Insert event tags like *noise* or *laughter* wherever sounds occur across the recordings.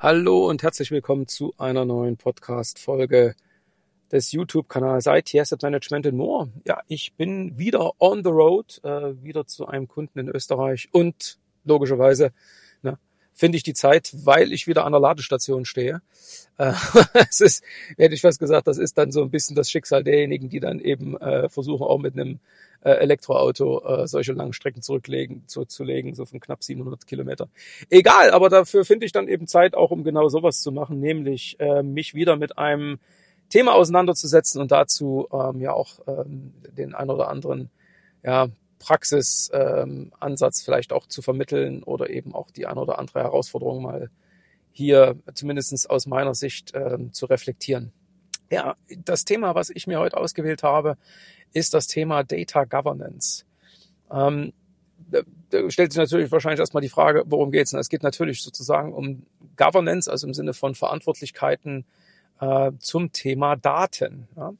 Hallo und herzlich willkommen zu einer neuen Podcast-Folge des YouTube-Kanals IT Asset Management in More. Ja, ich bin wieder on the road, äh, wieder zu einem Kunden in Österreich und logischerweise finde ich die Zeit, weil ich wieder an der Ladestation stehe. Äh, *laughs* es ist, hätte ich fast gesagt, das ist dann so ein bisschen das Schicksal derjenigen, die dann eben äh, versuchen, auch mit einem äh, Elektroauto äh, solche langen Strecken zurücklegen, zu, zu legen, so von knapp 700 Kilometer. Egal, aber dafür finde ich dann eben Zeit auch, um genau sowas zu machen, nämlich äh, mich wieder mit einem Thema auseinanderzusetzen und dazu ähm, ja auch ähm, den ein oder anderen ja, Praxisansatz ähm, vielleicht auch zu vermitteln oder eben auch die ein oder andere Herausforderung mal hier zumindestens aus meiner Sicht ähm, zu reflektieren. Ja, das Thema, was ich mir heute ausgewählt habe, ist das Thema Data Governance. Ähm, da, stellt sich natürlich wahrscheinlich erstmal die Frage, worum geht's? es geht natürlich sozusagen um Governance, also im Sinne von Verantwortlichkeiten äh, zum Thema Daten. Ja?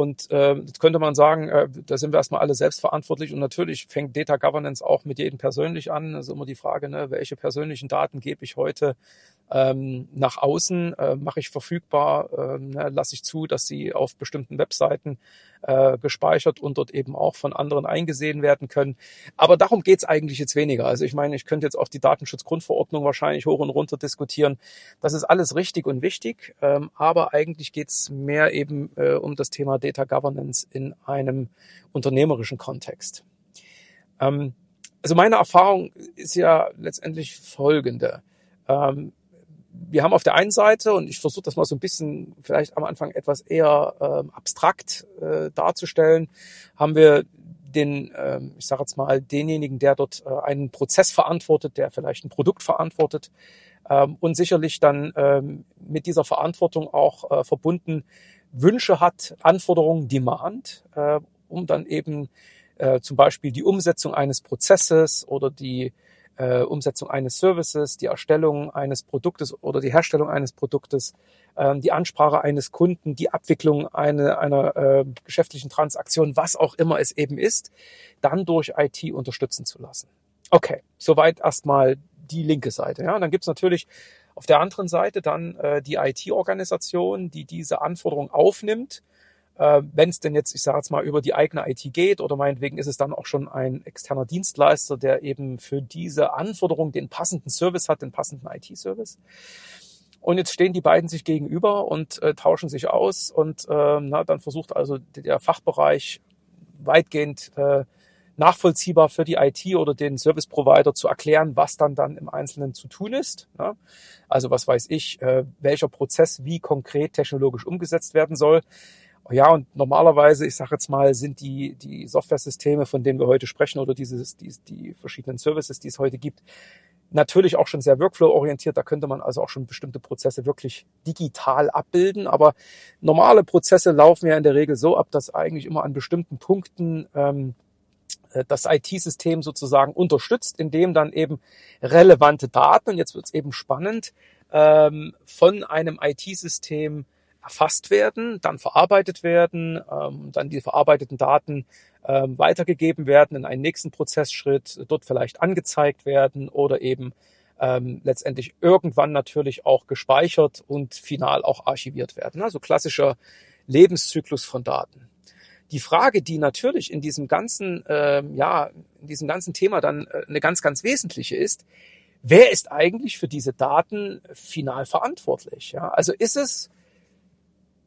Und äh, jetzt könnte man sagen, äh, da sind wir erstmal alle selbstverantwortlich und natürlich fängt Data Governance auch mit jedem persönlich an. Das ist immer die Frage, ne, welche persönlichen Daten gebe ich heute ähm, nach außen, äh, mache ich verfügbar, äh, ne, lasse ich zu, dass sie auf bestimmten Webseiten äh, gespeichert und dort eben auch von anderen eingesehen werden können. Aber darum geht's eigentlich jetzt weniger. Also ich meine, ich könnte jetzt auch die Datenschutzgrundverordnung wahrscheinlich hoch und runter diskutieren. Das ist alles richtig und wichtig, ähm, aber eigentlich geht's mehr eben äh, um das Thema Data Governance in einem unternehmerischen Kontext. Ähm, also meine Erfahrung ist ja letztendlich folgende. Ähm, wir haben auf der einen Seite, und ich versuche das mal so ein bisschen vielleicht am Anfang etwas eher ähm, abstrakt äh, darzustellen, haben wir den, ähm, ich sage jetzt mal, denjenigen, der dort äh, einen Prozess verantwortet, der vielleicht ein Produkt verantwortet ähm, und sicherlich dann ähm, mit dieser Verantwortung auch äh, verbunden Wünsche hat, Anforderungen, Demand, äh, um dann eben äh, zum Beispiel die Umsetzung eines Prozesses oder die äh, Umsetzung eines Services, die Erstellung eines Produktes oder die Herstellung eines Produktes, äh, die Ansprache eines Kunden, die Abwicklung eine, einer äh, geschäftlichen Transaktion, was auch immer es eben ist, dann durch IT unterstützen zu lassen. Okay, soweit erstmal die linke Seite. Ja, und dann gibt's natürlich auf der anderen Seite dann äh, die IT-Organisation, die diese Anforderung aufnimmt äh, Wenn es denn jetzt, ich sage jetzt mal, über die eigene IT geht oder meinetwegen ist es dann auch schon ein externer Dienstleister, der eben für diese Anforderung den passenden Service hat, den passenden IT-Service. Und jetzt stehen die beiden sich gegenüber und äh, tauschen sich aus und äh, na, dann versucht also der Fachbereich weitgehend äh, nachvollziehbar für die IT oder den Service Provider zu erklären, was dann dann im Einzelnen zu tun ist. Ne? Also was weiß ich, äh, welcher Prozess wie konkret technologisch umgesetzt werden soll. Ja, und normalerweise, ich sage jetzt mal, sind die, die Software-Systeme, von denen wir heute sprechen, oder dieses, die, die verschiedenen Services, die es heute gibt, natürlich auch schon sehr workflow-orientiert. Da könnte man also auch schon bestimmte Prozesse wirklich digital abbilden. Aber normale Prozesse laufen ja in der Regel so ab, dass eigentlich immer an bestimmten Punkten ähm, äh, das IT-System sozusagen unterstützt, indem dann eben relevante Daten, und jetzt wird es eben spannend, ähm, von einem IT-System erfasst werden, dann verarbeitet werden, ähm, dann die verarbeiteten Daten ähm, weitergegeben werden in einen nächsten Prozessschritt, dort vielleicht angezeigt werden oder eben ähm, letztendlich irgendwann natürlich auch gespeichert und final auch archiviert werden. Also klassischer Lebenszyklus von Daten. Die Frage, die natürlich in diesem ganzen, ähm, ja, in diesem ganzen Thema dann äh, eine ganz, ganz wesentliche ist, wer ist eigentlich für diese Daten final verantwortlich? Ja, also ist es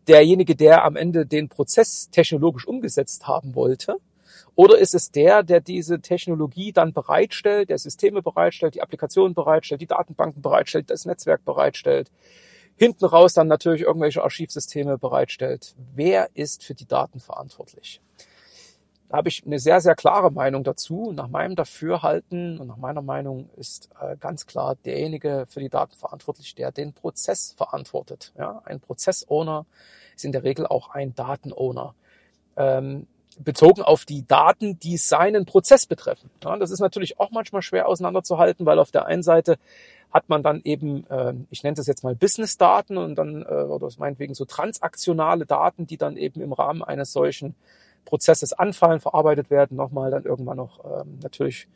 derjenige, der am Ende den Prozess technologisch umgesetzt haben wollte? Oder ist es der, der diese Technologie dann bereitstellt, der Systeme bereitstellt, die Applikationen bereitstellt, die Datenbanken bereitstellt, das Netzwerk bereitstellt, hinten raus dann natürlich irgendwelche Archivsysteme bereitstellt? Wer ist für die Daten verantwortlich? Da habe ich eine sehr, sehr klare Meinung dazu. Nach meinem Dafürhalten und nach meiner Meinung ist äh, ganz klar derjenige für die Daten verantwortlich, der den Prozess verantwortet. Ja, ein Prozessowner ist in der Regel auch ein Datenowner. Ähm, bezogen auf die Daten, die seinen Prozess betreffen. Ja, das ist natürlich auch manchmal schwer auseinanderzuhalten, weil auf der einen Seite hat man dann eben, äh, ich nenne das jetzt mal Business-Daten und dann, äh, oder meinetwegen so transaktionale Daten, die dann eben im Rahmen eines solchen Prozesses anfallen, verarbeitet werden, nochmal dann irgendwann noch ähm, natürlich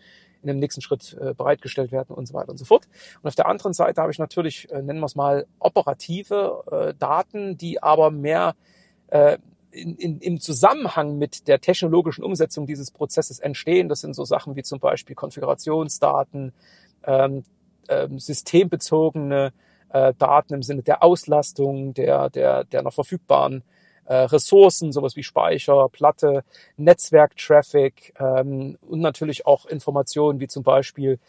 in dem nächsten Schritt äh, bereitgestellt werden und so weiter und so fort. Und auf der anderen Seite habe ich natürlich, äh, nennen wir es mal, operative äh, Daten, die aber mehr in, in, im Zusammenhang mit der technologischen Umsetzung dieses Prozesses entstehen. Das sind so Sachen wie zum Beispiel Konfigurationsdaten, ähm, ähm, systembezogene Daten im Sinne der Auslastung, der, der, der noch verfügbaren äh, Ressourcen, sowas wie Speicher, Platte, Netzwerktraffic ähm, und natürlich auch Informationen wie zum Beispiel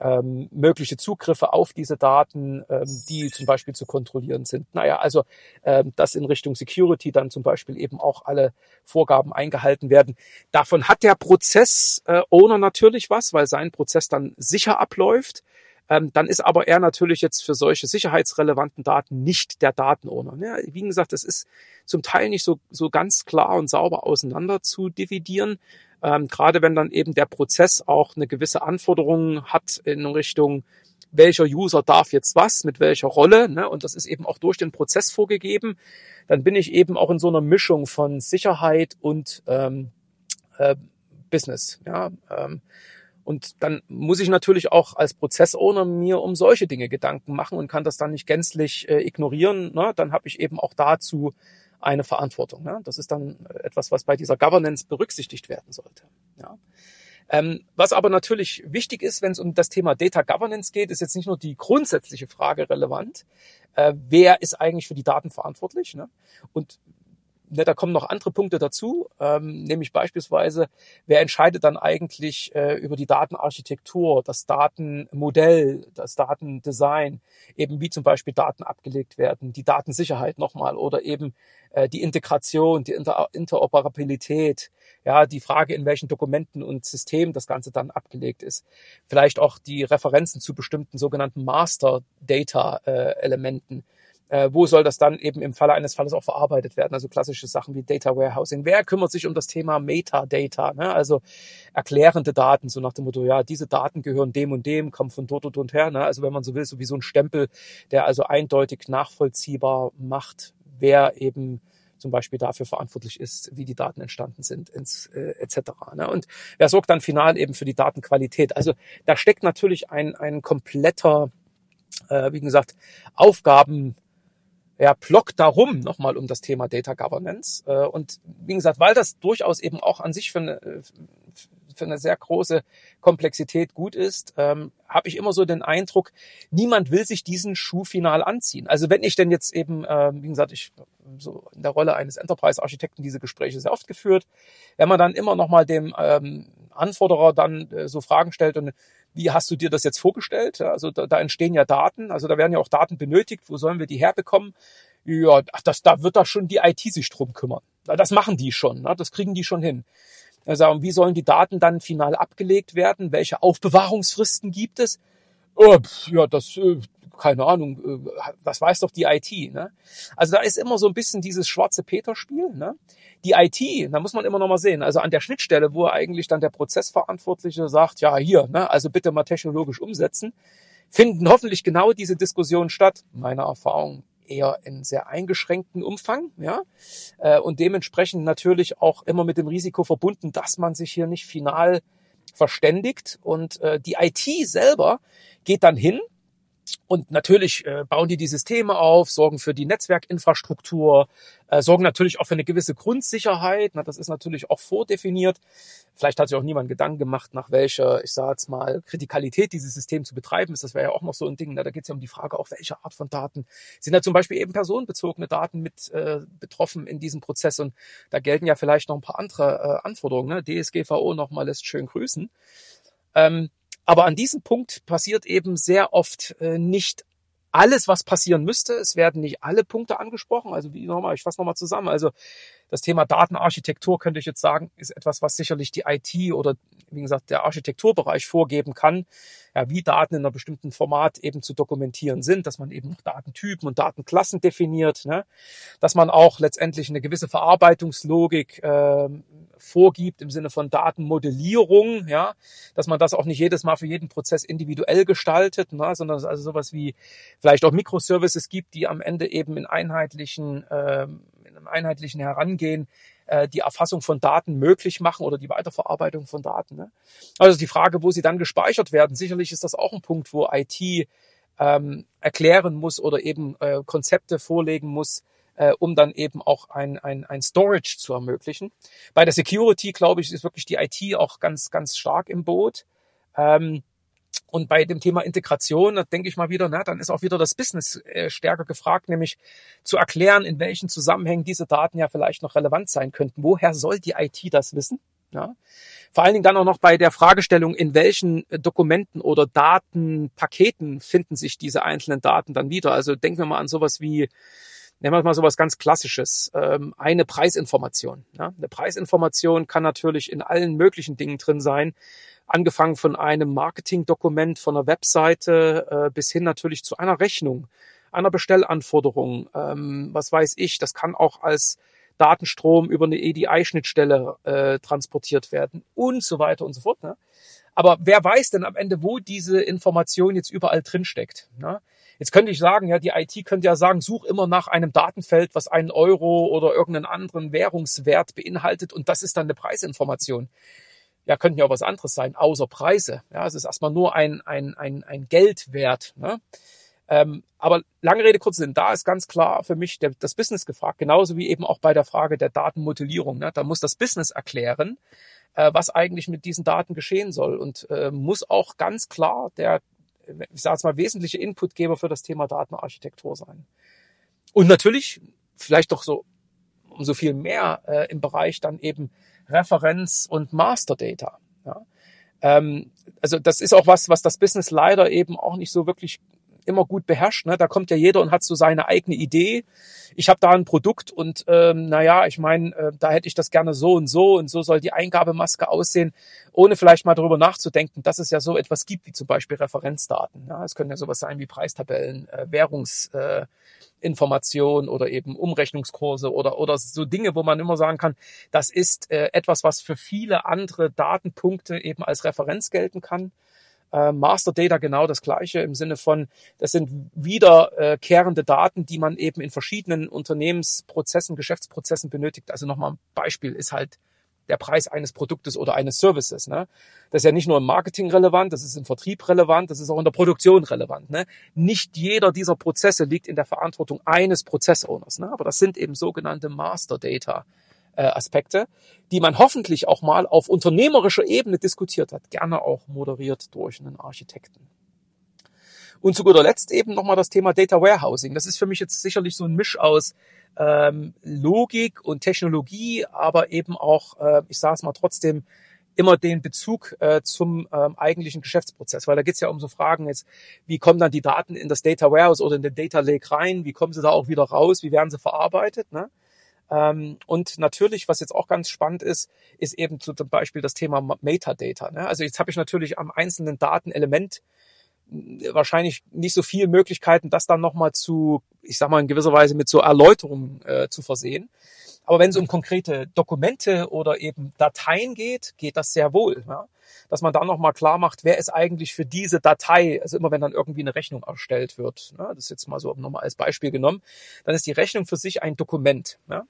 ähm, mögliche Zugriffe auf diese Daten, ähm, die zum Beispiel zu kontrollieren sind. Naja, also ähm, dass in Richtung Security dann zum Beispiel eben auch alle Vorgaben eingehalten werden. Davon hat der Prozess-Owner äh, natürlich was, weil sein Prozess dann sicher abläuft. Ähm, dann ist aber er natürlich jetzt für solche sicherheitsrelevanten Daten nicht der Datenowner. Ja, wie gesagt, das ist zum Teil nicht so, so ganz klar und sauber auseinander zu dividieren. Ähm, gerade wenn dann eben der Prozess auch eine gewisse Anforderung hat in Richtung, welcher User darf jetzt was, mit welcher Rolle, ne? und das ist eben auch durch den Prozess vorgegeben, dann bin ich eben auch in so einer Mischung von Sicherheit und ähm, äh, Business. Ja? Ähm, und dann muss ich natürlich auch als Prozessowner mir um solche Dinge Gedanken machen und kann das dann nicht gänzlich äh, ignorieren. Ne? Dann habe ich eben auch dazu eine Verantwortung. Ne? Das ist dann etwas, was bei dieser Governance berücksichtigt werden sollte. Ja? Ähm, was aber natürlich wichtig ist, wenn es um das Thema Data Governance geht, ist jetzt nicht nur die grundsätzliche Frage relevant, äh, wer ist eigentlich für die Daten verantwortlich? Ne? Und ne, da kommen noch andere Punkte dazu, ähm, nämlich beispielsweise, wer entscheidet dann eigentlich äh, über die Datenarchitektur, das Datenmodell, das Datendesign, eben wie zum Beispiel Daten abgelegt werden, die Datensicherheit nochmal oder eben äh, die Integration, die Inter Interoperabilität, ja, die Frage, in welchen Dokumenten und Systemen das Ganze dann abgelegt ist. Vielleicht auch die Referenzen zu bestimmten sogenannten Master Data äh, Elementen äh, wo soll das dann eben im Falle eines Falles auch verarbeitet werden? Also klassische Sachen wie Data Warehousing. Wer kümmert sich um das Thema Metadata? Ne? Also erklärende Daten, so nach dem Motto, ja, diese Daten gehören dem und dem, kommen von dort und dort her. Ne? Also wenn man so will, so wie so ein Stempel, der also eindeutig nachvollziehbar macht, wer eben zum Beispiel dafür verantwortlich ist, wie die Daten entstanden sind, ins, äh, etc. Ne? Und wer sorgt dann final eben für die Datenqualität? Also da steckt natürlich ein, ein kompletter, äh, wie gesagt, Aufgaben ja, Block darum nochmal um das Thema Data Governance. Äh, und wie gesagt, weil das durchaus eben auch an sich für eine, für eine sehr große Komplexität gut ist, ähm, habe ich immer so den Eindruck, niemand will sich diesen Schuh final anziehen. Also wenn ich denn jetzt eben, äh, wie gesagt, ich so in der Rolle eines Enterprise-Architekten diese Gespräche sehr oft geführt, wenn man dann immer nochmal dem ähm, Anforderer dann äh, so Fragen stellt und wie hast du dir das jetzt vorgestellt? Also da, da entstehen ja Daten, also da werden ja auch Daten benötigt. Wo sollen wir die herbekommen? Ja, das, da wird da schon die IT sich drum kümmern. Das machen die schon, ne? das kriegen die schon hin. Also, und wie sollen die Daten dann final abgelegt werden? Welche Aufbewahrungsfristen gibt es? Oh, ja, das, äh, keine Ahnung, äh, was weiß doch die IT. Ne? Also da ist immer so ein bisschen dieses schwarze Peter-Spiel. Ne? Die IT, da muss man immer noch mal sehen, also an der Schnittstelle, wo eigentlich dann der Prozessverantwortliche sagt, ja hier, ne, also bitte mal technologisch umsetzen, finden hoffentlich genau diese Diskussionen statt. Meiner Erfahrung eher in sehr eingeschränkten Umfang, ja, äh, und dementsprechend natürlich auch immer mit dem Risiko verbunden, dass man sich hier nicht final verständigt und äh, die IT selber geht dann hin und natürlich äh, bauen die die Systeme auf, sorgen für die Netzwerkinfrastruktur, äh, sorgen natürlich auch für eine gewisse Grundsicherheit. Na, das ist natürlich auch vordefiniert. Vielleicht hat sich auch niemand Gedanken gemacht, nach welcher, ich sage jetzt mal, Kritikalität dieses System zu betreiben ist. Das wäre ja auch noch so ein Ding. Na, da geht es ja um die Frage, auch welche Art von Daten sind da zum Beispiel eben personenbezogene Daten mit äh, betroffen in diesem Prozess. Und da gelten ja vielleicht noch ein paar andere äh, Anforderungen. Ne? DSGVO nochmal lässt schön grüßen. Ähm, aber an diesem Punkt passiert eben sehr oft äh, nicht alles, was passieren müsste. Es werden nicht alle Punkte angesprochen. Also wie nochmal, ich fasse nochmal zusammen. Also das Thema Datenarchitektur könnte ich jetzt sagen, ist etwas, was sicherlich die IT oder wie gesagt der Architekturbereich vorgeben kann, ja, wie Daten in einer bestimmten Format eben zu dokumentieren sind, dass man eben Datentypen und Datenklassen definiert, ne? dass man auch letztendlich eine gewisse Verarbeitungslogik äh, vorgibt im Sinne von Datenmodellierung, ja, dass man das auch nicht jedes Mal für jeden Prozess individuell gestaltet, ne? sondern es also sowas wie vielleicht auch Microservices gibt, die am Ende eben in einheitlichen äh, in einem einheitlichen Herangehen äh, die Erfassung von Daten möglich machen oder die Weiterverarbeitung von Daten. Ne? Also die Frage, wo sie dann gespeichert werden, sicherlich ist das auch ein Punkt, wo IT ähm, erklären muss oder eben äh, Konzepte vorlegen muss, äh, um dann eben auch ein, ein, ein Storage zu ermöglichen. Bei der Security, glaube ich, ist wirklich die IT auch ganz, ganz stark im Boot. Ähm, und bei dem Thema Integration, da denke ich mal wieder, na, dann ist auch wieder das Business äh, stärker gefragt, nämlich zu erklären, in welchen Zusammenhängen diese Daten ja vielleicht noch relevant sein könnten. Woher soll die IT das wissen? Ja. Vor allen Dingen dann auch noch bei der Fragestellung, in welchen äh, Dokumenten oder Datenpaketen finden sich diese einzelnen Daten dann wieder. Also denken wir mal an sowas wie, nehmen wir mal sowas ganz Klassisches, ähm, eine Preisinformation. Eine Preisinformation kann natürlich in allen möglichen Dingen drin sein, angefangen von einem Marketingdokument, von einer Webseite äh, bis hin natürlich zu einer Rechnung, einer Bestellanforderung, ähm, was weiß ich. Das kann auch als Datenstrom über eine EDI-Schnittstelle äh, transportiert werden und so weiter und so fort. Ne? Aber wer weiß denn am Ende, wo diese Information jetzt überall drin steckt? Ne? Jetzt könnte ich sagen, ja, die IT könnte ja sagen, such immer nach einem Datenfeld, was einen Euro oder irgendeinen anderen Währungswert beinhaltet und das ist dann eine Preisinformation. Ja, könnten ja auch was anderes sein, außer Preise. Ja, es ist erstmal nur ein, ein, ein, ein Geldwert. Ne? Ähm, aber lange Rede, kurzer Sinn, da ist ganz klar für mich der, das Business gefragt, genauso wie eben auch bei der Frage der Datenmodellierung. Ne? Da muss das Business erklären, äh, was eigentlich mit diesen Daten geschehen soll und äh, muss auch ganz klar der, ich sage jetzt mal, wesentliche Inputgeber für das Thema Datenarchitektur sein. Und natürlich vielleicht doch so umso viel mehr äh, im Bereich dann eben Referenz und Master Data. Ja? Ähm, also das ist auch was, was das Business leider eben auch nicht so wirklich immer gut beherrscht. Ne? Da kommt ja jeder und hat so seine eigene Idee. Ich habe da ein Produkt und ähm, naja, ich meine, äh, da hätte ich das gerne so und so und so soll die Eingabemaske aussehen, ohne vielleicht mal darüber nachzudenken, dass es ja so etwas gibt wie zum Beispiel Referenzdaten. Ja? Es können ja sowas sein wie Preistabellen, äh, Währungsinformationen äh, oder eben Umrechnungskurse oder, oder so Dinge, wo man immer sagen kann, das ist äh, etwas, was für viele andere Datenpunkte eben als Referenz gelten kann. Äh, Master Data genau das gleiche im Sinne von, das sind wiederkehrende Daten, die man eben in verschiedenen Unternehmensprozessen, Geschäftsprozessen benötigt. Also nochmal ein Beispiel ist halt der Preis eines Produktes oder eines Services. Ne? Das ist ja nicht nur im Marketing relevant, das ist im Vertrieb relevant, das ist auch in der Produktion relevant. Ne? Nicht jeder dieser Prozesse liegt in der Verantwortung eines Prozessowners, ne? aber das sind eben sogenannte Master Data äh, Aspekte, die man hoffentlich auch mal auf unternehmerischer Ebene diskutiert hat, gerne auch moderiert durch einen Architekten. Und zu guter Letzt eben nochmal das Thema Data Warehousing. Das ist für mich jetzt sicherlich so ein Misch aus ähm, Logik und Technologie, aber eben auch, äh, ich sage es mal trotzdem, immer den Bezug äh, zum ähm, eigentlichen Geschäftsprozess, weil da geht es ja um so Fragen jetzt, wie kommen dann die Daten in das Data Warehouse oder in den Data Lake rein, wie kommen sie da auch wieder raus, wie werden sie verarbeitet. Ne? Ähm, und natürlich, was jetzt auch ganz spannend ist, ist eben zum Beispiel das Thema Metadata. Ne? Also jetzt habe ich natürlich am einzelnen Datenelement äh, wahrscheinlich nicht so viele Möglichkeiten, das dann nochmal zu, ich sag mal in gewisser Weise mit so Erläuterungen äh, zu versehen. Aber wenn es um konkrete Dokumente oder eben Dateien geht, geht das sehr wohl. Ja? Dass man dann nochmal klar macht, wer ist eigentlich für diese Datei, also immer wenn dann irgendwie eine Rechnung erstellt wird, ne? das ist jetzt mal so nochmal als Beispiel genommen, dann ist die Rechnung für sich ein Dokument. Ja?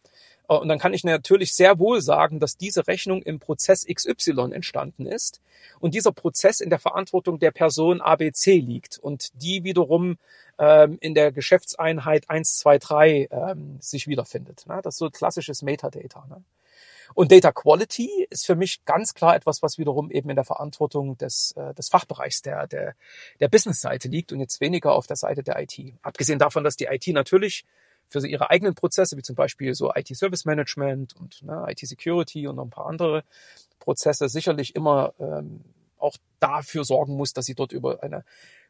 Und dann kann ich natürlich sehr wohl sagen, dass diese Rechnung im Prozess XY entstanden ist und dieser Prozess in der Verantwortung der Person ABC liegt und die wiederum ähm, in der Geschäftseinheit 1, 2, 3 ähm, sich wiederfindet. Ne? Das ist so klassisches Metadata. Ne? Und Data Quality ist für mich ganz klar etwas, was wiederum eben in der Verantwortung des, äh, des Fachbereichs der, der, der Business-Seite liegt und jetzt weniger auf der Seite der IT. Abgesehen davon, dass die IT natürlich für ihre eigenen Prozesse, wie zum Beispiel so IT-Service Management und ne, IT-Security und noch ein paar andere Prozesse sicherlich immer ähm, auch dafür sorgen muss, dass sie dort über eine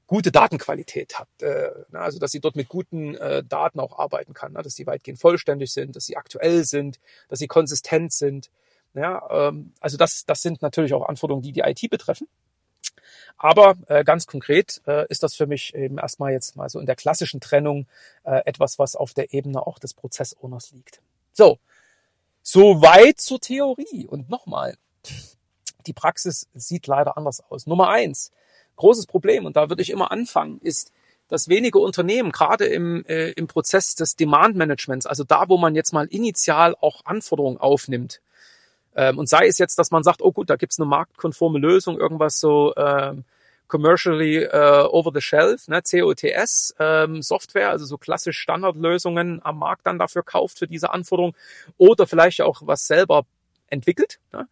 gute Datenqualität hat, äh, ne, also dass sie dort mit guten äh, Daten auch arbeiten kann, ne, dass sie weitgehend vollständig sind, dass sie aktuell sind, dass sie konsistent sind. Ja, ähm, also das, das sind natürlich auch Anforderungen, die die IT betreffen. Aber äh, ganz konkret äh, ist das für mich eben erstmal jetzt mal so in der klassischen Trennung äh, etwas, was auf der Ebene auch des Prozessowners liegt. So, soweit zur Theorie. Und nochmal, die Praxis sieht leider anders aus. Nummer eins, großes Problem, und da würde ich immer anfangen, ist, dass wenige Unternehmen gerade im, äh, im Prozess des Demand Managements, also da, wo man jetzt mal initial auch Anforderungen aufnimmt, ähm, und sei es jetzt, dass man sagt, oh gut, da gibt's eine marktkonforme Lösung, irgendwas so ähm, commercially uh, over the shelf, ne, COTS ähm, Software, also so klassisch Standardlösungen am Markt dann dafür kauft für diese Anforderung. Oder vielleicht auch was selber entwickelt. Ne?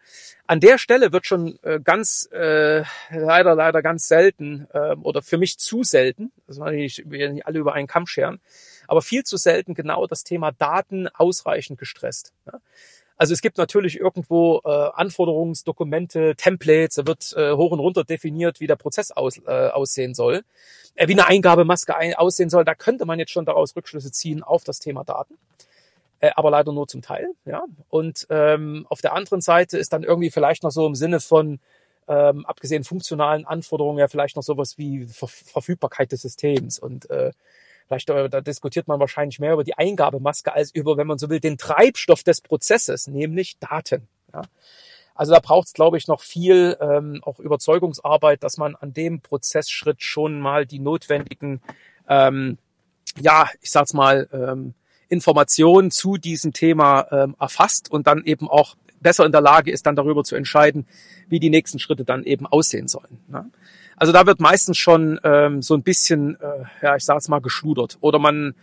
An der Stelle wird schon äh, ganz äh, leider leider ganz selten äh, oder für mich zu selten, das will ich will nicht alle über einen Kamm scheren, aber viel zu selten genau das Thema Daten ausreichend gestresst. Ne? Also es gibt natürlich irgendwo äh, Anforderungsdokumente, Templates, da wird äh, hoch und runter definiert, wie der Prozess aus, äh, aussehen soll, äh, wie eine Eingabemaske ein, aussehen soll. Da könnte man jetzt schon daraus Rückschlüsse ziehen auf das Thema Daten. Äh, aber leider nur zum Teil, ja. Und ähm, auf der anderen Seite ist dann irgendwie vielleicht noch so im Sinne von ähm, abgesehen funktionalen Anforderungen ja vielleicht noch sowas wie Ver Verfügbarkeit des Systems und äh, Vielleicht äh, da diskutiert man wahrscheinlich mehr über die Eingabemaske als über, wenn man so will, den Treibstoff des Prozesses, nämlich Daten. Ja. Also da braucht es, glaube ich, noch viel ähm, auch Überzeugungsarbeit, dass man an dem Prozessschritt schon mal die notwendigen, ähm, ja, ich sag's mal, ähm, Informationen zu diesem Thema ähm, erfasst und dann eben auch besser in der Lage ist, dann darüber zu entscheiden, wie die nächsten Schritte dann eben aussehen sollen. Ne? Also da wird meistens schon ähm, so ein bisschen, äh, ja, ich sage es mal, geschludert. Oder man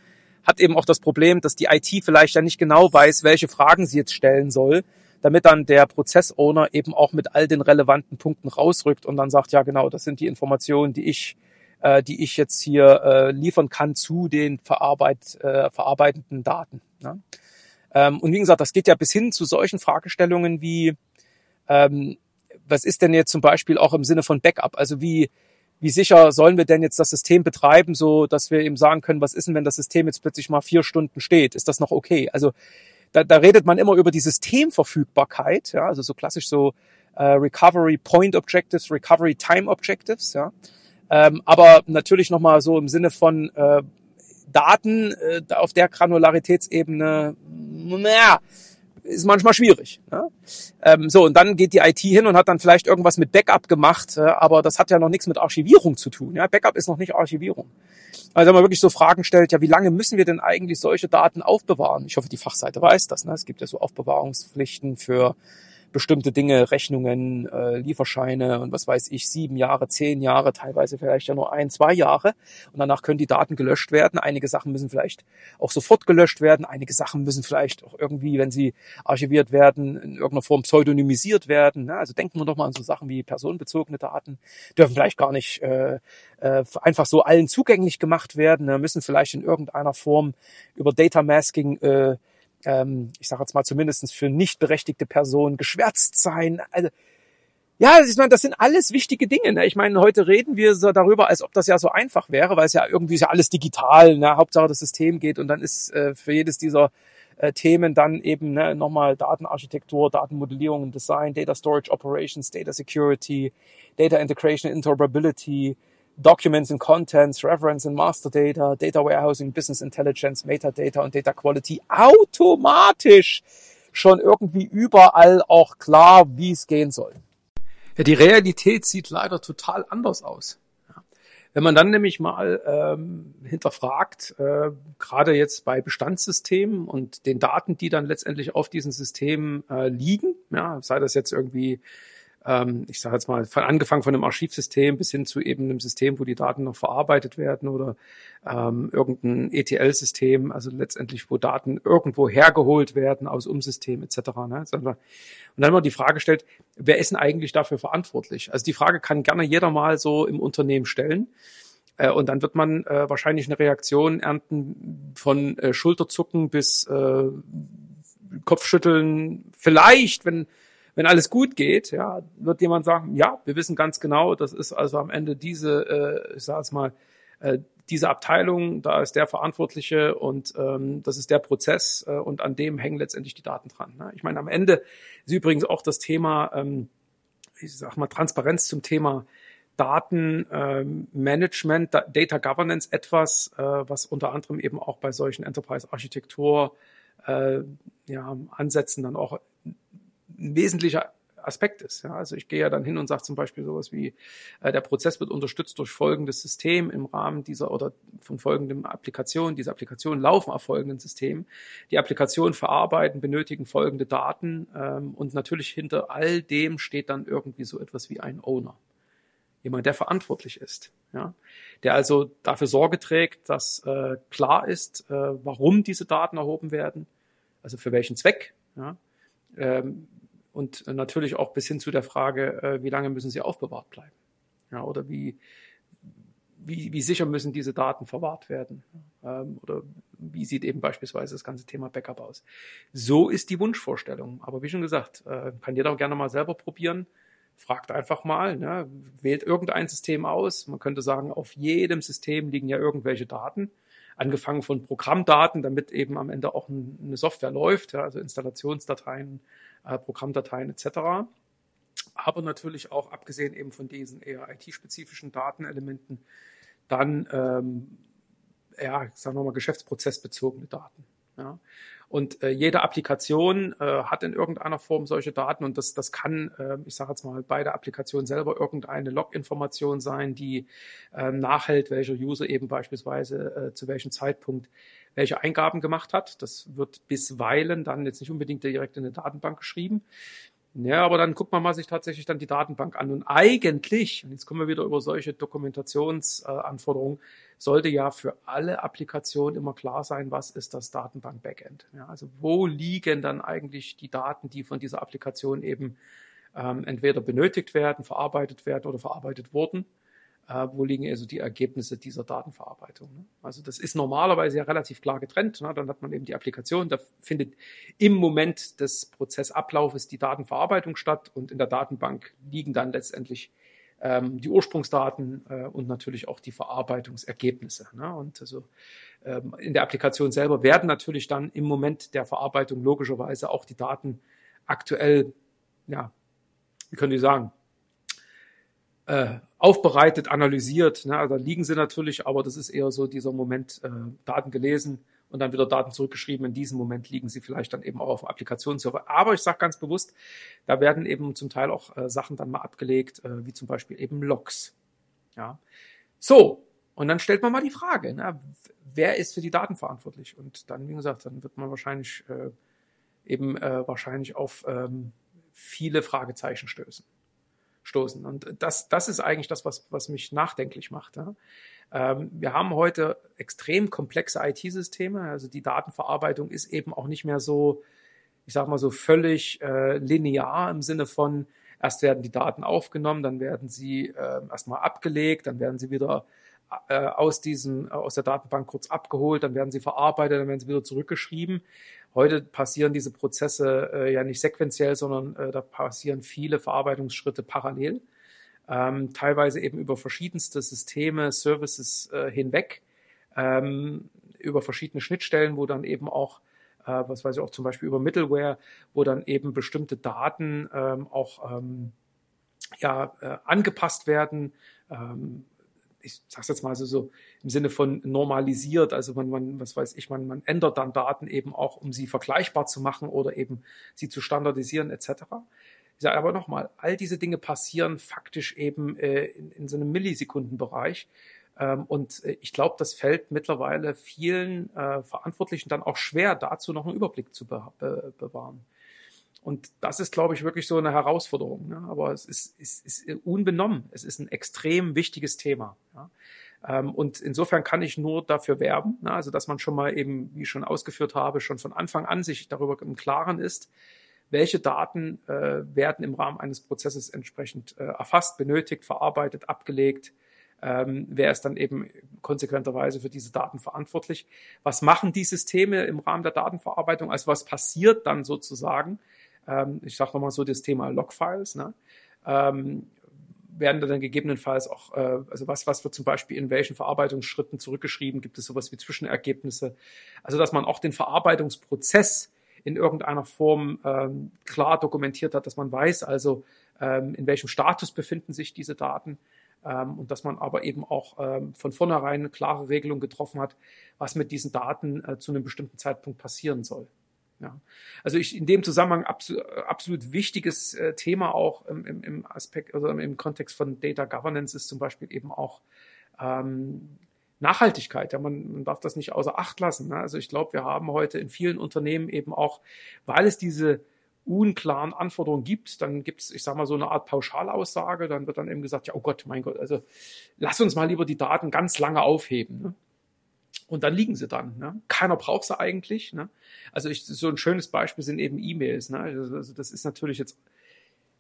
hat eben auch das Problem, dass die IT vielleicht ja nicht genau weiß, welche Fragen sie jetzt stellen soll, damit dann der Prozessowner eben auch mit all den relevanten Punkten rausrückt und dann sagt, ja genau, das sind die Informationen, die ich, äh, die ich jetzt hier äh, liefern kann zu den verarbeit, äh, verarbeitenden Daten. Ne? Ähm, und wie gesagt, das geht ja bis hin zu solchen Fragestellungen wie, ähm, was ist denn jetzt zum Beispiel auch im Sinne von Backup? Also wie, wie sicher sollen wir denn jetzt das System betreiben, so dass wir eben sagen können, was ist denn, wenn das System jetzt plötzlich mal vier Stunden steht? Ist das noch okay? Also da, da redet man immer über die Systemverfügbarkeit, ja, also so klassisch so äh, Recovery Point Objectives, Recovery Time Objectives, ja. Ähm, aber natürlich nochmal so im Sinne von äh, Daten äh, auf der Granularitätsebene, naja, ist manchmal schwierig. Ne? Ähm, so, und dann geht die IT hin und hat dann vielleicht irgendwas mit Backup gemacht, äh, aber das hat ja noch nichts mit Archivierung zu tun. Ja? Backup ist noch nicht Archivierung. Also wenn man wirklich so Fragen stellt, ja, wie lange müssen wir denn eigentlich solche Daten aufbewahren? Ich hoffe, die Fachseite weiß das. Ne? Es gibt ja so Aufbewahrungspflichten für bestimmte Dinge, Rechnungen, äh, Lieferscheine und was weiß ich, sieben Jahre, zehn Jahre, teilweise vielleicht ja nur ein, zwei Jahre. Und danach können die Daten gelöscht werden. Einige Sachen müssen vielleicht auch sofort gelöscht werden. Einige Sachen müssen vielleicht auch irgendwie, wenn sie archiviert werden, in irgendeiner Form pseudonymisiert werden. Ne? Also denken wir doch mal an so Sachen wie personenbezogene Daten. Dürfen vielleicht gar nicht äh, äh, einfach so allen zugänglich gemacht werden. Ne? Müssen vielleicht in irgendeiner Form über Data Masking äh, ähm, ich sage jetzt mal zumindestens für nicht berechtigte Personen geschwärzt sein. Also ja, ich meine, das sind alles wichtige Dinge. Ne? Ich meine, heute reden wir so darüber, als ob das ja so einfach wäre, weil es ja irgendwie ist ja alles digital. Ne? Hauptsache das System geht und dann ist äh, für jedes dieser äh, Themen dann eben ne, nochmal Datenarchitektur, Datenmodellierung und Design, Data Storage Operations, Data Security, Data Integration, Interoperability, Documents and Contents, Reference and Master Data, Data Warehousing, Business Intelligence, Metadata und Data Quality automatisch schon irgendwie überall auch klar, wie es gehen soll. Ja, die Realität sieht leider total anders aus. Wenn man dann nämlich mal ähm, hinterfragt, äh, gerade jetzt bei Bestandssystemen und den Daten, die dann letztendlich auf diesen Systemen äh, liegen, ja, sei das jetzt irgendwie ähm, ich sage jetzt mal, von angefangen von einem Archivsystem bis hin zu eben einem System, wo die Daten noch verarbeitet werden oder ähm, irgendein ETL-System, also letztendlich, wo Daten irgendwo hergeholt werden aus Umsystem etc. Ne? Und dann wir die Frage gestellt, wer ist denn eigentlich dafür verantwortlich? Also die Frage kann gerne jeder mal so im Unternehmen stellen. Äh, und dann wird man äh, wahrscheinlich eine Reaktion ernten von äh, Schulterzucken bis äh, Kopfschütteln. Vielleicht, wenn wenn alles gut geht, ja, wird jemand sagen, ja, wir wissen ganz genau, das ist also am Ende diese, äh, ich sage es mal, äh, diese Abteilung, da ist der Verantwortliche und ähm, das ist der Prozess äh, und an dem hängen letztendlich die Daten dran. Ne? Ich meine, am Ende ist übrigens auch das Thema, ähm, ich sag mal, Transparenz zum Thema Datenmanagement, ähm, Data Governance etwas, äh, was unter anderem eben auch bei solchen Enterprise-Architektur äh, ja, Ansätzen dann auch ein wesentlicher Aspekt ist. Ja. Also ich gehe ja dann hin und sage zum Beispiel sowas wie, äh, der Prozess wird unterstützt durch folgendes System im Rahmen dieser oder von folgendem Applikation. Diese Applikationen laufen auf folgenden Systemen. Die Applikationen verarbeiten, benötigen folgende Daten ähm, und natürlich hinter all dem steht dann irgendwie so etwas wie ein Owner. Jemand, der verantwortlich ist. Ja. Der also dafür Sorge trägt, dass äh, klar ist, äh, warum diese Daten erhoben werden, also für welchen Zweck. Ja. Ähm, und natürlich auch bis hin zu der Frage, äh, wie lange müssen sie aufbewahrt bleiben? Ja, oder wie, wie, wie sicher müssen diese Daten verwahrt werden? Ähm, oder wie sieht eben beispielsweise das ganze Thema Backup aus? So ist die Wunschvorstellung. Aber wie schon gesagt, äh, kann jeder auch gerne mal selber probieren. Fragt einfach mal, ne? wählt irgendein System aus. Man könnte sagen, auf jedem System liegen ja irgendwelche Daten angefangen von Programmdaten, damit eben am Ende auch eine Software läuft, ja, also Installationsdateien, äh, Programmdateien etc. Aber natürlich auch abgesehen eben von diesen eher IT-spezifischen Datenelementen, dann ähm, ja, sagen wir mal geschäftsprozessbezogene Daten. Ja. Und äh, jede Applikation äh, hat in irgendeiner Form solche Daten und das, das kann, äh, ich sage jetzt mal, bei der Applikation selber irgendeine Log-Information sein, die äh, nachhält, welcher User eben beispielsweise äh, zu welchem Zeitpunkt welche Eingaben gemacht hat. Das wird bisweilen dann jetzt nicht unbedingt direkt in eine Datenbank geschrieben. Ja, aber dann guckt man mal sich tatsächlich dann die Datenbank an. Und eigentlich, und jetzt kommen wir wieder über solche Dokumentationsanforderungen, sollte ja für alle Applikationen immer klar sein, was ist das Datenbank-Backend. Ja, also wo liegen dann eigentlich die Daten, die von dieser Applikation eben ähm, entweder benötigt werden, verarbeitet werden oder verarbeitet wurden äh, wo liegen also die Ergebnisse dieser Datenverarbeitung. Ne? Also das ist normalerweise ja relativ klar getrennt. Ne? Dann hat man eben die Applikation, da findet im Moment des Prozessablaufes die Datenverarbeitung statt und in der Datenbank liegen dann letztendlich ähm, die Ursprungsdaten äh, und natürlich auch die Verarbeitungsergebnisse. Ne? Und also ähm, in der Applikation selber werden natürlich dann im Moment der Verarbeitung logischerweise auch die Daten aktuell, ja, wie können die sagen, äh, aufbereitet, analysiert. Ne? Also da liegen sie natürlich, aber das ist eher so dieser Moment, äh, Daten gelesen und dann wieder Daten zurückgeschrieben. In diesem Moment liegen sie vielleicht dann eben auch auf dem Applikationsserver. Aber ich sage ganz bewusst, da werden eben zum Teil auch äh, Sachen dann mal abgelegt, äh, wie zum Beispiel eben Logs. Ja. So, und dann stellt man mal die Frage, ne? wer ist für die Daten verantwortlich? Und dann, wie gesagt, dann wird man wahrscheinlich äh, eben äh, wahrscheinlich auf ähm, viele Fragezeichen stößen stoßen. Und das, das ist eigentlich das, was, was mich nachdenklich macht. Ja. Ähm, wir haben heute extrem komplexe IT-Systeme. Also die Datenverarbeitung ist eben auch nicht mehr so, ich sag mal so völlig äh, linear im Sinne von, erst werden die Daten aufgenommen, dann werden sie äh, erstmal abgelegt, dann werden sie wieder äh, aus diesem, aus der Datenbank kurz abgeholt, dann werden sie verarbeitet, dann werden sie wieder zurückgeschrieben. Heute passieren diese Prozesse äh, ja nicht sequenziell, sondern äh, da passieren viele Verarbeitungsschritte parallel, ähm, teilweise eben über verschiedenste Systeme, Services äh, hinweg, ähm, über verschiedene Schnittstellen, wo dann eben auch äh, was weiß ich auch zum Beispiel über Middleware, wo dann eben bestimmte Daten ähm, auch ähm, ja, äh, angepasst werden, ähm, ich sag's jetzt mal so, so im Sinne von normalisiert, also man, man, was weiß ich, man, man ändert dann Daten eben auch, um sie vergleichbar zu machen oder eben sie zu standardisieren etc. Ich sage aber nochmal, all diese Dinge passieren faktisch eben äh, in, in so einem Millisekundenbereich. Ähm, und äh, ich glaube, das fällt mittlerweile vielen äh, Verantwortlichen dann auch schwer, dazu noch einen Überblick zu be be bewahren. Und das ist, glaube ich, wirklich so eine Herausforderung. Ne? Aber es ist, ist, ist unbenommen. Es ist ein extrem wichtiges Thema. Ja? Ähm, und insofern kann ich nur dafür werben, ne? also dass man schon mal eben, wie ich schon ausgeführt habe, schon von Anfang an sich darüber im Klaren ist, welche Daten äh, werden im Rahmen eines Prozesses entsprechend äh, erfasst, benötigt, verarbeitet, abgelegt. Ähm, wer ist dann eben konsequenterweise für diese Daten verantwortlich? Was machen die Systeme im Rahmen der Datenverarbeitung? Also was passiert dann sozusagen? Ähm, ich sage nochmal so das Thema Logfiles, ne? ähm, werden da dann gegebenenfalls auch, äh, also was, was wird zum Beispiel in welchen Verarbeitungsschritten zurückgeschrieben, gibt es sowas wie Zwischenergebnisse, also dass man auch den Verarbeitungsprozess in irgendeiner Form ähm, klar dokumentiert hat, dass man weiß, also ähm, in welchem Status befinden sich diese Daten ähm, und dass man aber eben auch ähm, von vornherein eine klare Regelung getroffen hat, was mit diesen Daten äh, zu einem bestimmten Zeitpunkt passieren soll. Ja. Also ich in dem Zusammenhang absolut, absolut wichtiges äh, Thema auch im, im, im Aspekt, also im Kontext von Data Governance ist zum Beispiel eben auch ähm, Nachhaltigkeit. Ja, man, man darf das nicht außer Acht lassen. Ne? Also ich glaube, wir haben heute in vielen Unternehmen eben auch, weil es diese unklaren Anforderungen gibt, dann gibt es, ich sage mal, so eine Art Pauschalaussage, dann wird dann eben gesagt, ja, oh Gott, mein Gott, also lass uns mal lieber die Daten ganz lange aufheben. Ne? Und dann liegen sie dann. Ne? Keiner braucht sie eigentlich. Ne? Also ich, so ein schönes Beispiel sind eben E-Mails. Ne? Also, also das ist natürlich jetzt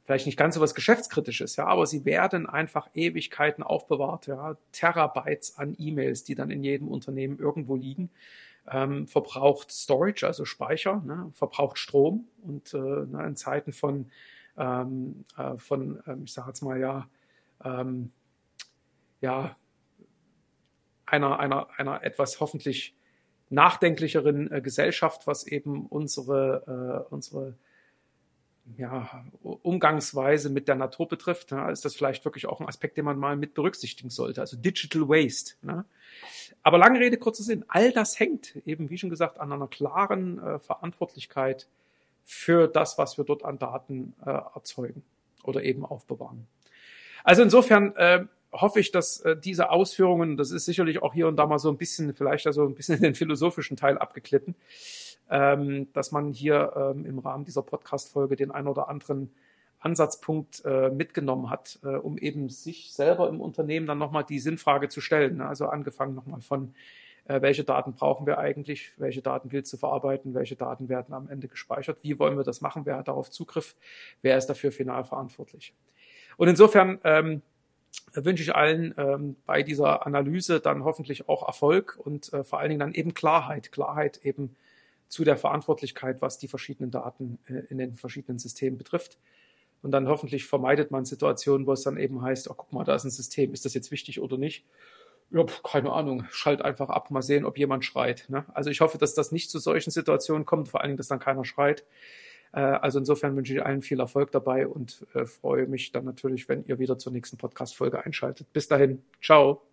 vielleicht nicht ganz so was Geschäftskritisches, ja, aber sie werden einfach Ewigkeiten aufbewahrt, ja, Terabytes an E-Mails, die dann in jedem Unternehmen irgendwo liegen, ähm, verbraucht Storage, also Speicher, ne, verbraucht Strom und äh, ne, in Zeiten von, ähm, äh, von, ähm, ich sage jetzt mal ja, ähm, ja, einer, einer, einer etwas hoffentlich nachdenklicheren äh, Gesellschaft, was eben unsere, äh, unsere ja, Umgangsweise mit der Natur betrifft, ne, ist das vielleicht wirklich auch ein Aspekt, den man mal mit berücksichtigen sollte. Also Digital Waste. Ne. Aber lange Rede, kurzer Sinn. All das hängt eben, wie schon gesagt, an einer klaren äh, Verantwortlichkeit für das, was wir dort an Daten äh, erzeugen oder eben aufbewahren. Also insofern äh, hoffe ich, dass äh, diese Ausführungen, das ist sicherlich auch hier und da mal so ein bisschen, vielleicht also ein bisschen in *laughs* den philosophischen Teil abgeklitten, ähm, dass man hier ähm, im Rahmen dieser Podcast-Folge den ein oder anderen Ansatzpunkt äh, mitgenommen hat, äh, um eben sich selber im Unternehmen dann nochmal die Sinnfrage zu stellen. Ne? Also angefangen nochmal von, äh, welche Daten brauchen wir eigentlich, welche Daten gilt zu verarbeiten, welche Daten werden am Ende gespeichert, wie wollen wir das machen, wer hat darauf Zugriff, wer ist dafür final verantwortlich. Und insofern ähm, wünsche ich allen ähm, bei dieser Analyse dann hoffentlich auch Erfolg und äh, vor allen Dingen dann eben Klarheit, Klarheit eben zu der Verantwortlichkeit, was die verschiedenen Daten äh, in den verschiedenen Systemen betrifft. Und dann hoffentlich vermeidet man Situationen, wo es dann eben heißt, oh, guck mal, da ist ein System, ist das jetzt wichtig oder nicht? Ja, keine Ahnung, schalt einfach ab, mal sehen, ob jemand schreit. Ne? Also ich hoffe, dass das nicht zu solchen Situationen kommt, vor allen Dingen, dass dann keiner schreit. Äh, also insofern wünsche ich allen viel Erfolg dabei und äh, freue mich dann natürlich, wenn ihr wieder zur nächsten Podcast-Folge einschaltet. Bis dahin, ciao.